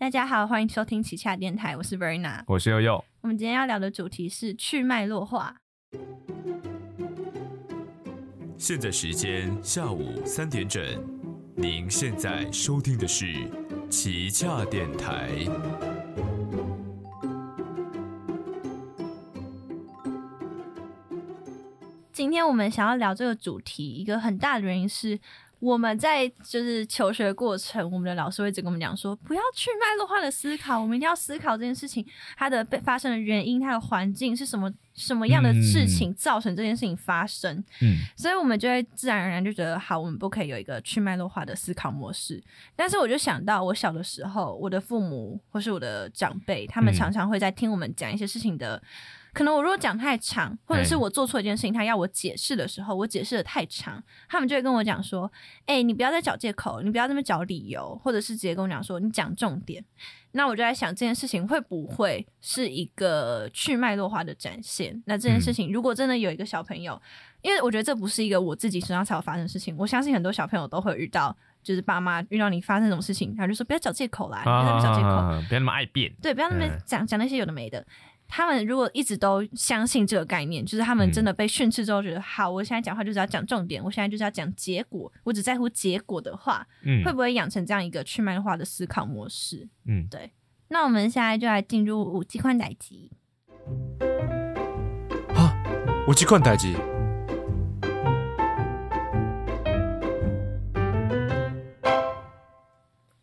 大家好，欢迎收听奇洽电台，我是 Verna。我是悠悠。我们今天要聊的主题是去脉络化。现在时间下午三点整，您现在收听的是奇洽电台。今天我们想要聊这个主题，一个很大的原因是。我们在就是求学过程，我们的老师会一直跟我们讲说，不要去脉络化的思考，我们一定要思考这件事情它的被发生的原因，它的环境是什么，什么样的事情造成这件事情发生。嗯，所以我们就会自然而然就觉得，好，我们不可以有一个去脉络化的思考模式。但是我就想到，我小的时候，我的父母或是我的长辈，他们常常会在听我们讲一些事情的。可能我如果讲太长，或者是我做错一件事情，他要我解释的时候，我解释的太长，他们就会跟我讲说：“哎，你不要再找借口，你不要这么找理由，或者是直接跟我讲说你讲重点。”那我就在想这件事情会不会是一个去脉络化的展现？那这件事情如果真的有一个小朋友，因为我觉得这不是一个我自己身上才有发生的事情，我相信很多小朋友都会遇到，就是爸妈遇到你发生这种事情，他就说不要找借口啦，不要那么找借口，不要那么爱辩，对，不要那么讲讲那些有的没的。他们如果一直都相信这个概念，就是他们真的被训斥之后，觉得好，我现在讲话就是要讲重点，我现在就是要讲结果，我只在乎结果的话，嗯，会不会养成这样一个去漫化的思考模式？嗯，对。那我们现在就来进入五 G 宽带机。啊，五 G 宽带机。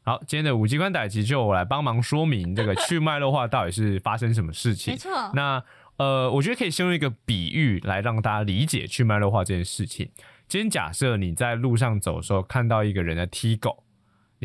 好，今天的五机关逮集就我来帮忙说明这个去脉络化到底是发生什么事情。没错。那呃，我觉得可以先用一个比喻来让大家理解去脉络化这件事情。今天假设你在路上走的时候看到一个人在踢狗。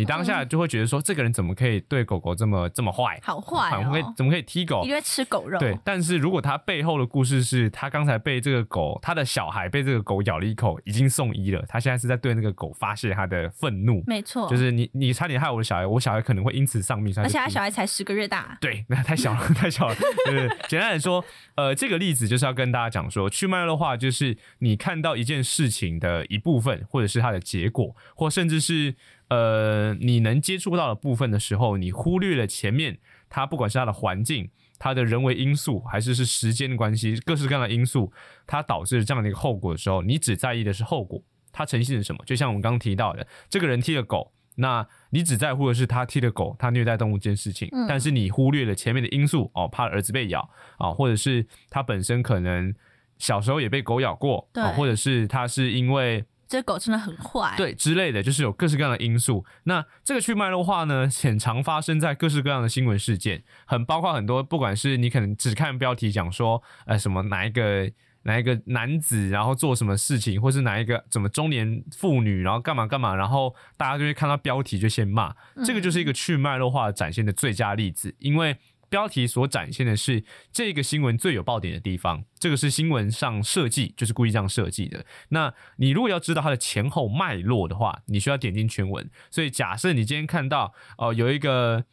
你当下就会觉得说，这个人怎么可以对狗狗这么这么坏？好坏，怎么可以怎么可以踢狗？因为吃狗肉。对，但是如果他背后的故事是他刚才被这个狗，他的小孩被这个狗咬了一口，已经送医了，他现在是在对那个狗发泄他的愤怒。没错，就是你你差点害我的小孩，我小孩可能会因此丧命。而且他小孩才十个月大。对，那太小了，太小了。对，简单来说，呃，这个例子就是要跟大家讲说，去脉络话就是你看到一件事情的一部分，或者是它的结果，或甚至是。呃，你能接触到的部分的时候，你忽略了前面它，不管是它的环境、它的人为因素，还是是时间的关系，各式各样的因素，它导致了这样的一个后果的时候，你只在意的是后果，它呈现是什么？就像我们刚刚提到的，这个人踢了狗，那你只在乎的是他踢了狗，他虐待动物这件事情，但是你忽略了前面的因素哦，怕儿子被咬啊，或者是他本身可能小时候也被狗咬过，啊，或者是他是因为。这狗真的很坏，对之类的，就是有各式各样的因素。那这个去脉络化呢，很常发生在各式各样的新闻事件，很包括很多，不管是你可能只看标题讲说，呃，什么哪一个哪一个男子，然后做什么事情，或是哪一个怎么中年妇女，然后干嘛干嘛，然后大家就会看到标题就先骂，这个就是一个去脉络化展现的最佳例子，因为。标题所展现的是这个新闻最有爆点的地方，这个是新闻上设计，就是故意这样设计的。那你如果要知道它的前后脉络的话，你需要点进全文。所以假设你今天看到哦，有一个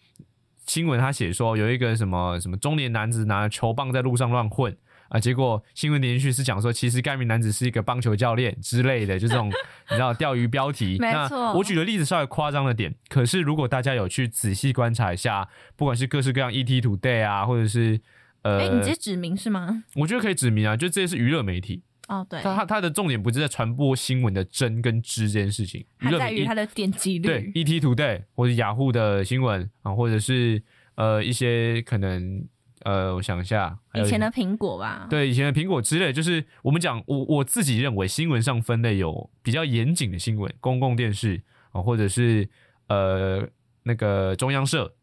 新闻，他写说有一个什么什么中年男子拿着球棒在路上乱混。啊！结果新闻连续是讲说，其实该名男子是一个棒球教练之类的，就这种 你知道钓鱼标题。没错，我举的例子稍微夸张了点。可是如果大家有去仔细观察一下，不管是各式各样 ET Today 啊，或者是呃，哎，你直接指名是吗？我觉得可以指名啊，就这些是娱乐媒体。哦，对，它它它的重点不是在传播新闻的真跟知这件事情，它在于它的点击率。对，ET Today 或者雅虎的新闻啊，或者是呃一些可能。呃，我想一下，以前的苹果吧，对，以前的苹果之类，就是我们讲，我我自己认为新闻上分类有比较严谨的新闻，公共电视啊，或者是呃那个中央社。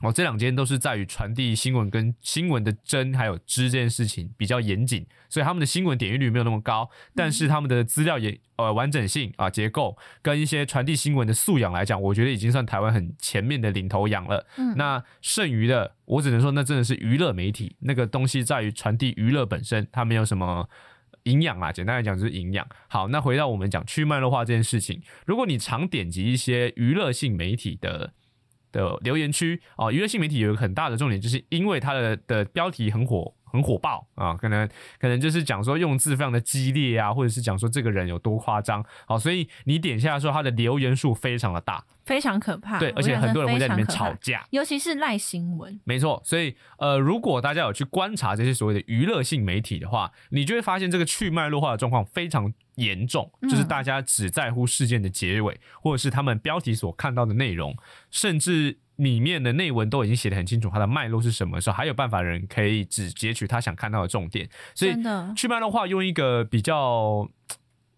哦，这两间都是在于传递新闻跟新闻的真还有知这件事情比较严谨，所以他们的新闻点击率没有那么高，但是他们的资料也呃完整性啊结构跟一些传递新闻的素养来讲，我觉得已经算台湾很前面的领头羊了。嗯，那剩余的我只能说，那真的是娱乐媒体那个东西在于传递娱乐本身，它没有什么营养啊。简单来讲就是营养。好，那回到我们讲去脉络化这件事情，如果你常点击一些娱乐性媒体的。的留言区。啊，娱乐性媒体有一个很大的重点，就是因为它的的标题很火很火爆啊，可能可能就是讲说用字非常的激烈啊，或者是讲说这个人有多夸张，好，所以你点下来说他的留言数非常的大，非常可怕。对，而且很多人会在里面吵架。尤其是赖新闻。没错，所以呃，如果大家有去观察这些所谓的娱乐性媒体的话，你就会发现这个去脉络化的状况非常严重，嗯就是大家只在乎事件的结尾，或者是他们标题所看到的内容，甚至里面的内文都已经写得很清楚，它的脉络是什么的时候，还有办法人可以只截取他想看到的重点。所以真的去脉络化用一个比较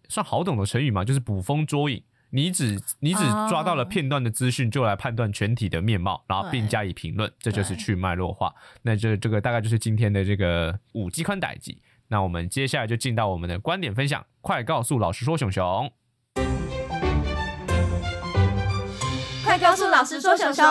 算好懂的成语嘛，就是捕风捉影。你只你只抓到了哦片段的资讯，就来判断全体的面貌，然后并加以评论，这就是去脉络化。那这这个大概就是今天的这个五 G 宽带机。那我们接下来就进到我们的观点分享，快告诉老师说熊熊。老师说小熊，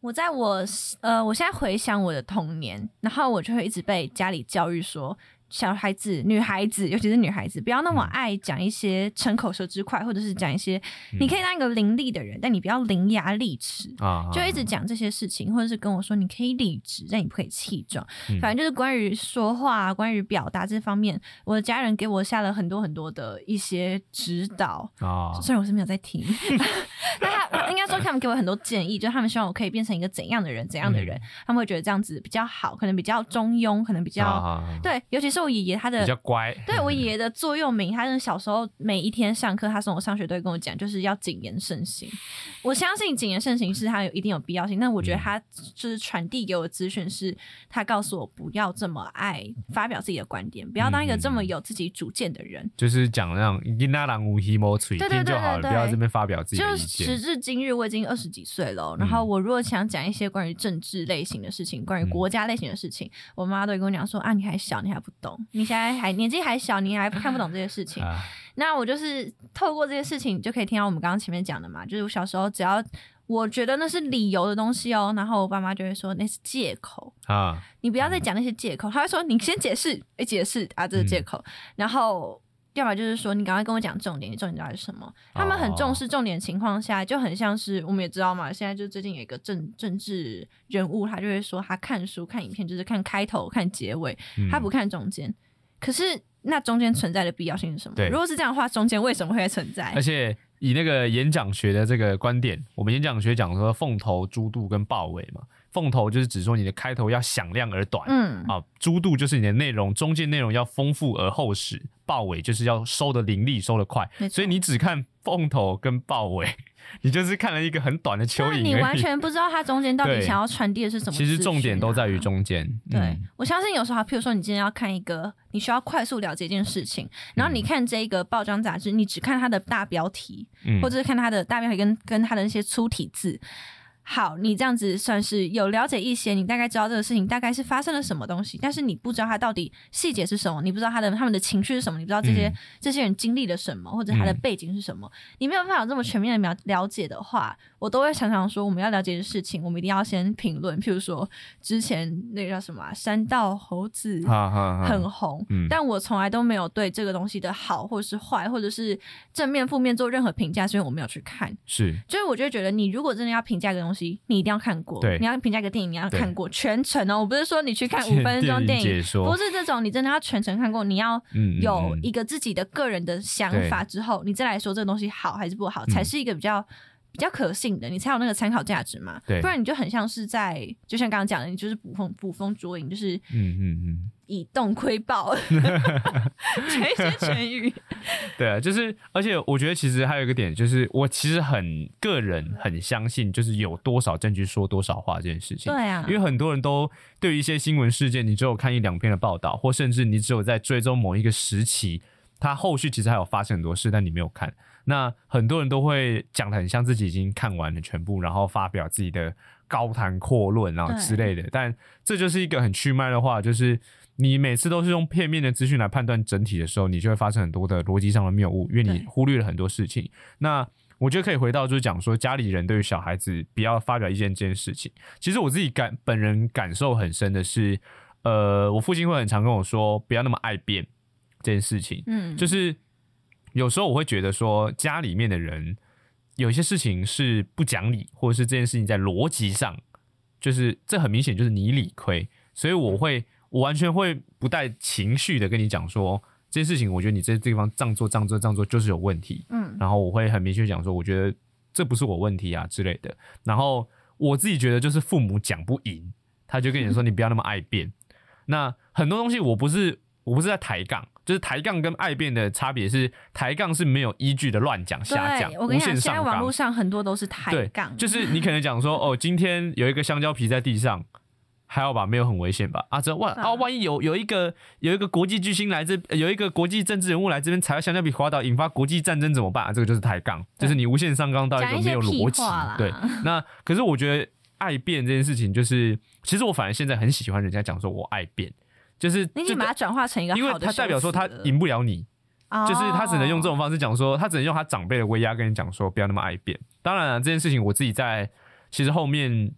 我在我呃，我现在回想我的童年，然后我就会一直被家里教育说，小孩子、女孩子，尤其是女孩子，不要那么嗯爱讲一些逞口舌之快，或者是讲一些嗯你可以当一个伶俐的人，但你不要伶牙俐齿。啊，就一直讲这些事情，或者是跟我说你可以理直，但你不可以气壮。嗯反正就是关于说话、啊、关于表达这方面，我的家人给我下了很多很多的一些指导。啊，虽然我是没有在听，那他应该说他们给我很多建议，就是他们希望我可以变成一个怎样的人，怎样的嗯人，他们会觉得这样子比较好，可能比较中庸，可能比较、啊对，尤其是我爷爷他的比较乖，对我爷爷的座右铭，他是小时候每一天上课，他送我上学都会跟我讲，就是要谨言慎行。我相信谨言慎行是他有一定有必要性，但我觉得他就是传递给我的资讯是，他告诉我不要这么爱发表自己的观点，不要当一个这么有自己主见的人。就是讲那种“那郎无 h 莫吹”，对对听就好了，对对不要这边发表自己的意就时。至今日，我已经二十几岁了然后我如果想讲一些关于政治类型的事情，关于嗯。国家类型的事情，我妈都会跟我讲说啊，你还小，你还不懂，你现在还年纪还小，你还看不懂这些事情。啊，那我就是透过这些事情，就可以听到我们刚刚前面讲的嘛，就是我小时候只要我觉得那是理由的东西哦，然后我爸妈就会说那是借口，啊，你不要再讲那些借口。他会说你先解释，哎，解释啊，这是借口。然后要么就是说你赶快跟我讲重点，你重点到底是什么？他们很重视重点情况下，就很像是我们也知道嘛，现在就最近有一个政政治人物，他就会说他看书看影片就是看开头看结尾，嗯他不看中间。可是那中间存在的必要性是什么？对如果是这样的话，中间为什么会存在而？且以那个演讲学的这个观点，我们演讲学讲说凤头、猪肚跟豹尾嘛。凤头就是指说你的开头要响亮而短，嗯，啊，猪肚就是你的内容，中间内容要丰富而厚实，豹尾就是要收的凌厉，收的快所以你只看凤头跟豹尾，你就是看了一个很短的蚯蚓那你完。全不知道它中间到底想要传递的是什么、其实重点都在于。中间。对，嗯我相信有时候，譬如说你今天要看一个，你需要快速了解一件事情，然后你看这个报章杂志，你只看它的大标题，嗯或者是看它的大标题跟跟它的那些粗体字。好，你这样子算是有了解一些，你大概知道这个事情大概是发生了什么东西，但是你不知道它到底细节是什么，你不知道他的他们的情绪是什么，你不知道这些、嗯。这些人经历了什么，或者他的嗯。背景是什么，你没有办法有这么全面的了了解的话，我都会常常说，我们要了解的事情，我们一定要先评论。譬如说，之前那个叫什么啊山道猴子，很红，嗯但我从来都没有对这个东西的好或是坏，或者是正面负面做任何评价，所以我没有去看。是就是我就觉得，你如果真的要评价一个东西，你一定要看过。对你要评价一个电影，你要看过全程哦。我不是说你去看 五分钟电影，不是这种，你真的要全程看过，你要有一个自己的个人的想法之后，你再来说这个东西好还是不好，嗯才是一个比较。比较可信的，你才有那个参考价值嘛。对不然你就很像是在，就像刚刚讲的，你就是捕风捕风捉影，就是嗯嗯嗯，以动窥豹，这一些成语。对啊，就是，而且我觉得其实还有一个点，就是我其实很个人很相信，就是有多少证据说多少话这件事情。对啊，因为很多人都对于一些新闻事件，你只有看一两篇的报道，或甚至你只有在追踪某一个时期，它后续其实还有发生很多事，但你没有看。那很多人都会讲的很像自己已经看完了全部，然后发表自己的高谈阔论，然后之类的。但这就是一个很去脉的话，就是你每次都是用片面的资讯来判断整体的时候，你就会发生很多的逻辑上的谬误，因为你忽略了很多事情。那我觉得可以回到就是讲说，家里人对于小孩子不要发表意见这件事情。其实我自己感本人感受很深的是，呃，我父亲会很常跟我说，不要那么爱辩这件事情。嗯，就是有时候我会觉得说，家里面的人有些事情是不讲理，或者是这件事情在逻辑上，就是这很明显就是你理亏，所以我会。我完全会不带情绪的跟你讲说这件事情，我觉得你这地方这样做、这样做、这样做就是有问题。嗯然后我会很明确讲说，我觉得这不是我问题啊之类的。然后我自己觉得就是父母讲不赢，他就跟你说你不要那么爱变。那很多东西我不是我不是在抬杠，就是抬杠跟爱辩的差别是抬杠是没有依据的乱讲瞎讲，我跟你讲，无限上纲现在网络。上很多都是抬杠，，就是你可能讲说 哦，今天有一个香蕉皮在地上。还好吧，没有很危险吧？啊，这万啊，万一有有一个有一个国际巨星来这，有一个国际政治人物来这边踩到香蕉皮滑倒，引发国际战争怎么办？啊、这个就是抬杠，就是你无限上纲到一个没有逻辑。对，那可是我觉得爱变这件事情，就是其实我反而现在很喜欢人家讲说我爱辩，就是你把它转化成一个好的因为他代表说他赢不了你，哦就是他只能用这种方式讲说，他只能用他长辈的威压跟你讲说，不要那么爱变。当然了，这件事情我自己在其实后面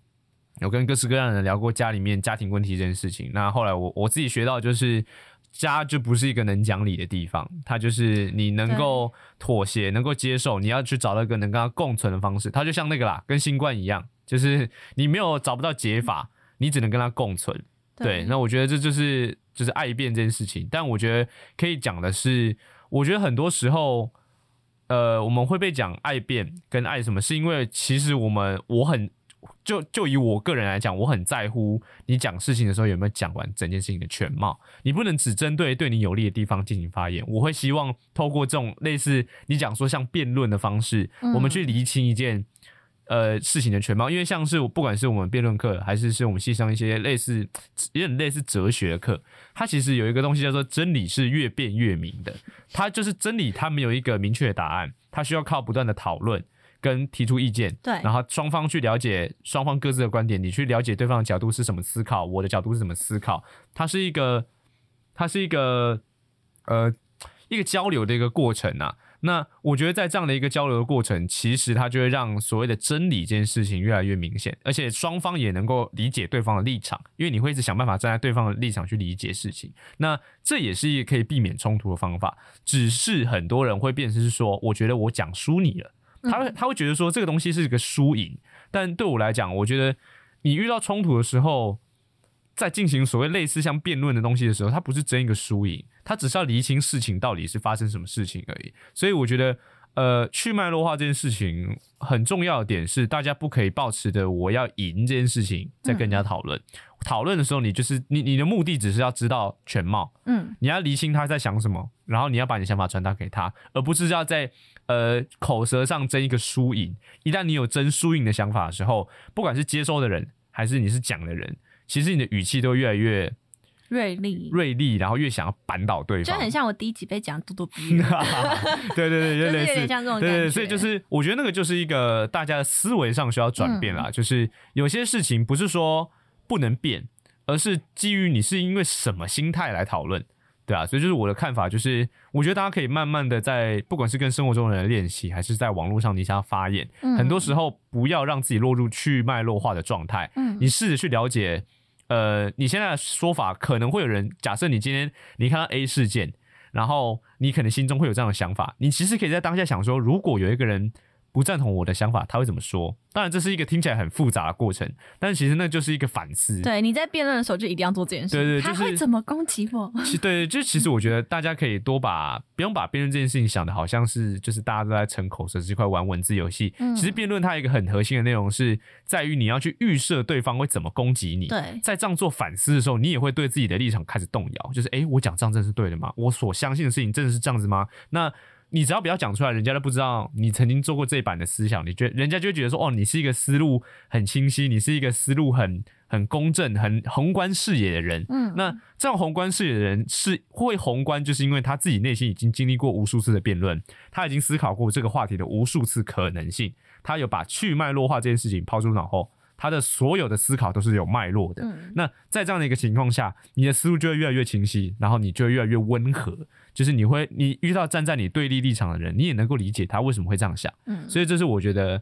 有跟各式各样的人聊过家里面家庭问题这件事情。那后来我我自己学到就是。家就不是一个能讲理的地方，它就是你能够妥协、能够接受，你要去找到一个能跟他共存的方式。它就像那个啦，跟新冠一样，就是你没有找不到解法，你只能跟他共存。对，那我觉得这就是就是爱变这件事情。但我觉得可以讲的是，我觉得很多时候，呃，我们会被讲爱变跟爱什么，是因为其实我们我很就就以我个人来讲，我很在乎你讲事情的时候有没有讲完整件事情的全貌。你不能只针对对你有利的地方进行发言。我会希望透过这种类似你讲说像辩论的方式，嗯我们去厘清一件。呃，事情的全貌，因为像是不管是我们辩论课，还是是我们系上一些类似有点类似哲学的课，它其实有一个东西叫做真理是越辩越明的。它就是真理，它没有一个明确的答案，它需要靠不断的讨论跟提出意见，对然后双方去了解双方各自的观点，你去了解对方的角度是什么思考，我的角度是怎么思考，它是一个，它是一个呃一个交流的一个过程啊。那我觉得在这样的一个交流的过程，其实它就会让所谓的真理这件事情越来越明显，而且双方也能够理解对方的立场，因为你会一直想办法站在对方的立场去理解事情。那这也是一个可以避免冲突的方法。只是很多人会变成是说，我觉得我讲输你了，他会他会觉得说这个东西是一个输赢。但对我来讲，我觉得你遇到冲突的时候，在进行所谓类似像辩论的东西的时候，它不是争一个输赢，它只是要厘清事情到底是发生什么事情而已。所以我觉得，呃，去脉络化这件事情很重要的点是，大家不可以抱持的我要赢这件事情在跟人家讨论。讨论的时候，你就是你你的目的只是要知道全貌，嗯，你要厘清他在想什么，然后你要把你的想法传达给他，而不是要在呃口舌上争一个输赢。一旦你有争输赢的想法的时候，不管是接收的人还是你是讲的人，其实你的语气都越来越锐利，锐利，然后越想要扳倒对方。就很像我第一集被讲咄咄逼人，对对对，就是有点像这种。对对，所以就是我觉得那个就是一个大家的思维上需要转变嗯啦，就是有些事情不是说不能变，而是基于你是因为什么心态来讨论，对啊，所以就是我的看法，就是我觉得大家可以慢慢的在不管是跟生活中的人练习，还是在网络上你想要发言，嗯很多时候不要让自己落入去脉络化的状态，嗯你试着去了解。呃，你现在的说法可能会有人假设你今天你看到 A 事件，然后你可能心中会有这样的想法，你其实可以在当下想说，如果有一个人不赞同我的想法，他会怎么说？当然，这是一个听起来很复杂的过程，但其实那就是一个反思。对，你在辩论的时候就一定要做这件事。对对就是他会怎么攻击我？其对，就其实我觉得大家可以多把不用把辩论这件事情想的好像是就是大家都在逞口舌之快玩文字游戏。嗯其实辩论它有一个很核心的内容是在于你要去预设对方会怎么攻击你。对，在这样做反思的时候，你也会对自己的立场开始动摇，就是诶，我讲这样真是对的吗？我所相信的事情真的是这样子吗？那你只要不要讲出来，人家都不知道你曾经做过这一版的思想，你觉人家就会觉得说，哦，你是一个思路很清晰，你是一个思路很很公正、很宏观视野的人。嗯，那这样宏观视野的人是会宏观，就是因为他自己内心已经经历过无数次的辩论，他已经思考过这个话题的无数次可能性，他有把去脉络化这件事情抛出脑后，他的所有的思考都是有脉络的。嗯那在这样的一个情况下，你的思路就会越来越清晰，然后你就会越来越温和，就是你会你遇到站在你对立立场的人，你也能够理解他为什么会这样想。嗯，所以这是我觉得，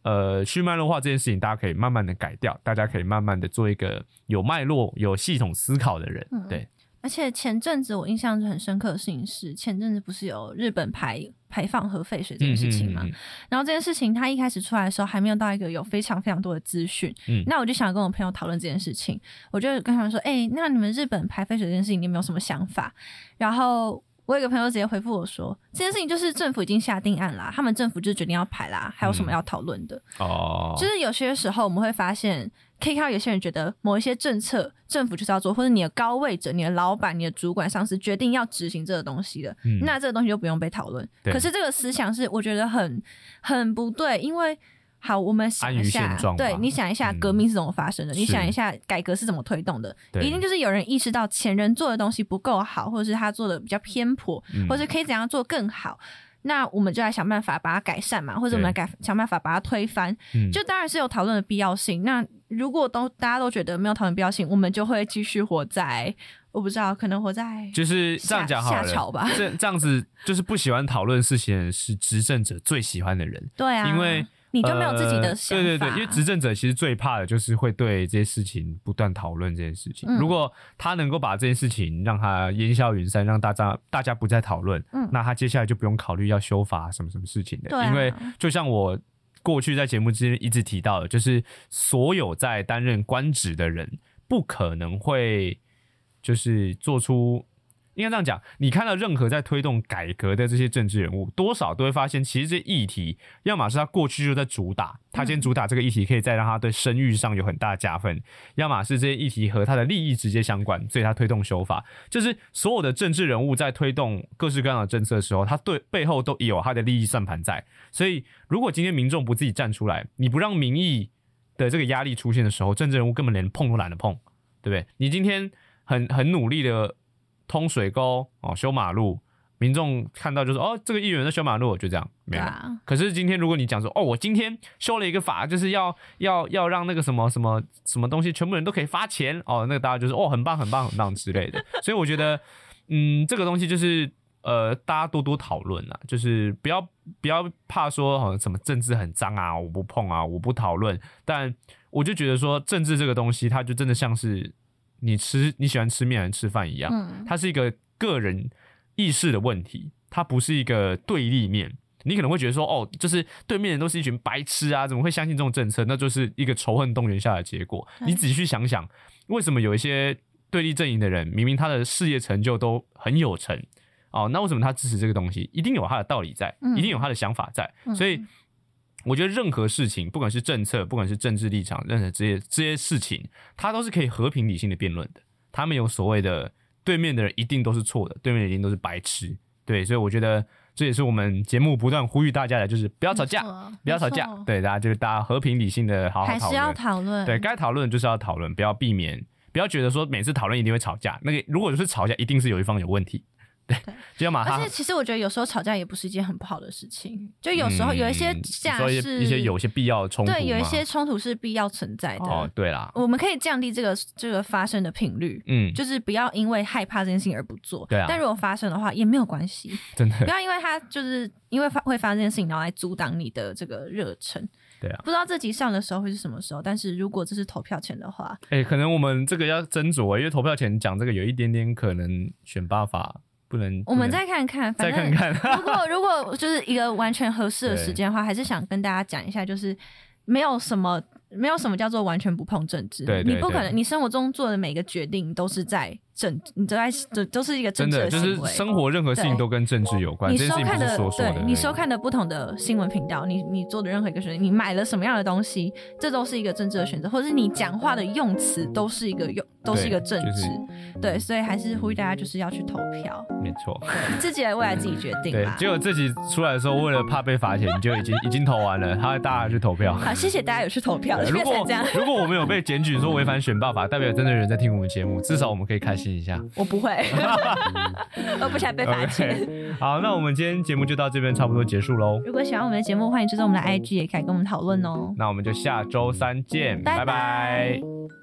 呃，去脉络化这件事情，大家可以慢慢的改掉，大家可以慢慢的做一个有脉络、有系统思考的人。嗯对，而且前阵子我印象就很深刻的事情是，前阵子不是有日本排排放核废水这件事情嘛。嗯嗯嗯然后这件事情它一开始出来的时候，还没有到一个有非常非常多的资讯。嗯那我就想跟我朋友讨论这件事情，我就跟他们说：“哎、那你们日本排废水这件事情，你们有什么想法？”然后我有个朋友直接回复我说：“这件事情就是政府已经下定案啦，他们政府就决定要排啦，还有什么要讨论的？”哦，就是有些时候我们会发现，可以看到有些人觉得某一些政策政府就是要做，或者你的高位者、你的老板、你的主管、上司决定要执行这个东西的，嗯那这个东西就不用被讨论。可是这个思想是我觉得很很不对，因为。好，我们想一下对你想一下嗯革命是怎么发生的，你想一下改革是怎么推动的，一定就是有人意识到前人做的东西不够好，或者是他做的比较偏颇，嗯或者是可以怎样做更好。那我们就来想办法把它改善嘛，或者我们来改想办法把它推翻。嗯。就当然是有讨论的必要性。那如果都大家都觉得没有讨论必要性，我们就会继续活在我不知道，可能活在就是这样讲好了，下下桥吧。这这样子就是不喜欢讨论事情的人是执政者最喜欢的人，对啊，因为你就没有自己的呃想法。对对对，因为执政者其实最怕的就是会对这些事情不断讨论这件事情。嗯如果他能够把这件事情让他烟消云散，让大家大家不再讨论，嗯那他接下来就不用考虑要修法什么什么事情的。因为就像我过去在节目之间一直提到的，就是所有在担任官职的人，不可能会就是做出。应该这样讲，你看到任何在推动改革的这些政治人物，多少都会发现，其实这议题，要么是他过去就在主打，他今天主打这个议题，可以再让他对声誉上有很大加分；要么是这些议题和他的利益直接相关，所以他推动修法。就是所有的政治人物在推动各式各样的政策的时候，他对背后都有他的利益算盘在。所以，如果今天民众不自己站出来，你不让民意的这个压力出现的时候，政治人物根本连碰都懒得碰，对不对？你今天很很努力的通水沟哦，修马路，民众看到就说哦，这个议员在修马路，就这样没了。对啊，可是今天如果你讲说哦，我今天修了一个法，就是要要要让那个什么什么什么东西，全部人都可以发钱哦，那个大家就是哦，很棒很棒很棒之类的。所以我觉得，嗯，这个东西就是呃，大家多多讨论啊，就是不要不要怕说好像什么政治很脏啊，我不碰啊，我不讨论。但我就觉得说，政治这个东西，它就真的像是你吃你喜欢吃面还是吃饭一样，嗯，它是一个个人意识的问题，它不是一个对立面。你可能会觉得说，哦，就是对面人都是一群白痴啊，怎么会相信这种政策？那就是一个仇恨动员下的结果。你仔细去想想，为什么有一些对立阵营的人，明明他的事业成就都很有成，哦，那为什么他支持这个东西？一定有他的道理在，嗯一定有他的想法在。嗯所以，我觉得任何事情，不管是政策，不管是政治立场，任何这些这些事情，它都是可以和平理性的辩论的。他们有所谓的对面的人一定都是错的，对面一定都是白痴。对，所以我觉得这也是我们节目不断呼吁大家的，就是不要吵架不要吵架。对，大家就是大家和平理性的好好讨还是要。讨论。对该讨论就是要讨论，不要避免，不要觉得说每次讨论一定会吵架。那个如果是吵架，一定是有一方有问题。对而且其实我觉得有时候吵架也不是一件很不好的事情，就有时候有一些嗯架是一些有些必要的冲突嘛，对，有一些冲突是必要存在的。哦，对啦，我们可以降低这个这个发生的频率，嗯，就是不要因为害怕这件事情而不做。对啊但如果发生的话，也没有关系，真的不要因为他就是因为发会发生这件事情，然后来阻挡你的这个热忱。对啊。不知道这集上的时候会是什么时候，但是如果这是投票前的话，哎、可能我们这个要斟酌，因为投票前讲这个有一点点可能选罢法不能，我们再看看，再反正看看。如果如果就是一个完全合适的时间的话，还是想跟大家讲一下，就是没有什么没有什么叫做完全不碰政治，对对对你不可能，你生活中做的每个决定都是在政，你都在都都是一个政真的就是治行为。生活任何事情都跟政治有关，你收看的说说的。对你收看的不同的新闻频道，你你做的任何一个选择，你买了什么样的东西，这都是一个政治的选择，或者是你讲话的用词都是一个用都是一个政治。对，所以还是呼吁大家就是要去投票，没错。自己的未来自己决定对，。结果自己出来的时候，为了怕被罚钱，你就已经已经投完了，他大家去投票。好，谢谢大家有去投票，如果。如果我们有被检举说违反选罢法，代表真的有人在听我们节目，至少我们可以开心一下。我不会，我不想被罚钱。好，那我们今天节目就到这边差不多结束喽。如果喜欢我们的节目，欢迎追踪我们的 IG，也可以跟我们讨论哦。那我们就下周三见，拜拜拜拜